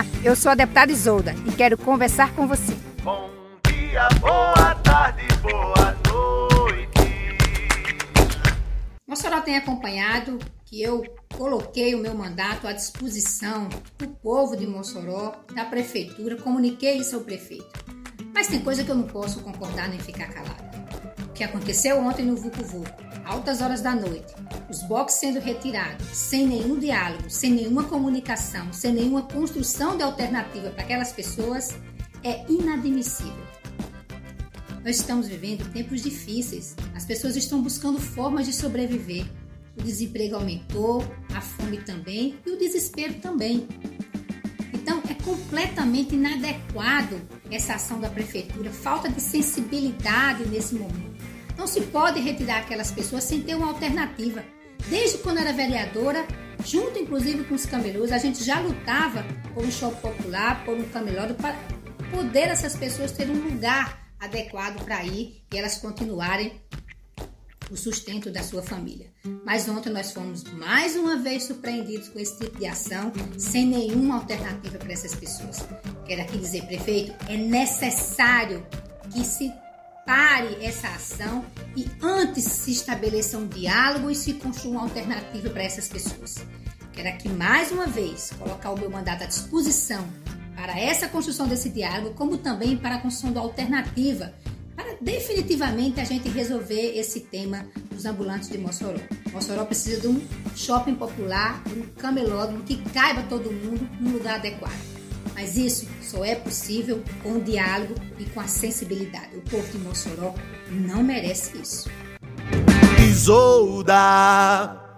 Olá, eu sou a deputada Isolda e quero conversar com você. Bom dia, boa tarde, boa noite. Mossoró tem acompanhado que eu coloquei o meu mandato à disposição do povo de Mossoró, da prefeitura, comuniquei isso ao prefeito. Mas tem coisa que eu não posso concordar nem ficar calada. O que aconteceu ontem no Vucu Vucu, altas horas da noite, os boxes sendo retirados, sem nenhum diálogo, sem nenhuma comunicação, sem nenhuma construção de alternativa para aquelas pessoas, é inadmissível. Nós estamos vivendo tempos difíceis. As pessoas estão buscando formas de sobreviver. O desemprego aumentou, a fome também e o desespero também. Então, é completamente inadequado essa ação da prefeitura, falta de sensibilidade nesse momento. Não se pode retirar aquelas pessoas sem ter uma alternativa. Desde quando era vereadora, junto inclusive com os camelôs, a gente já lutava por um shopping popular, por um camelódromo, para poder essas pessoas terem um lugar adequado para ir e elas continuarem o sustento da sua família. Mas ontem nós fomos mais uma vez surpreendidos com esse tipo de ação, sem nenhuma alternativa para essas pessoas. Quero aqui dizer, prefeito, é necessário que se pare essa ação e antes se estabeleça um diálogo e se construa uma alternativa para essas pessoas. Quero aqui mais uma vez colocar o meu mandato à disposição para essa construção desse diálogo, como também para a construção da alternativa para definitivamente a gente resolver esse tema dos ambulantes de Mossoró. Mossoró precisa de um shopping popular, um camelódromo que caiba todo mundo num lugar adequado. Mas isso só é possível com o diálogo e com a sensibilidade. O povo de Mossoró não merece isso. Isolda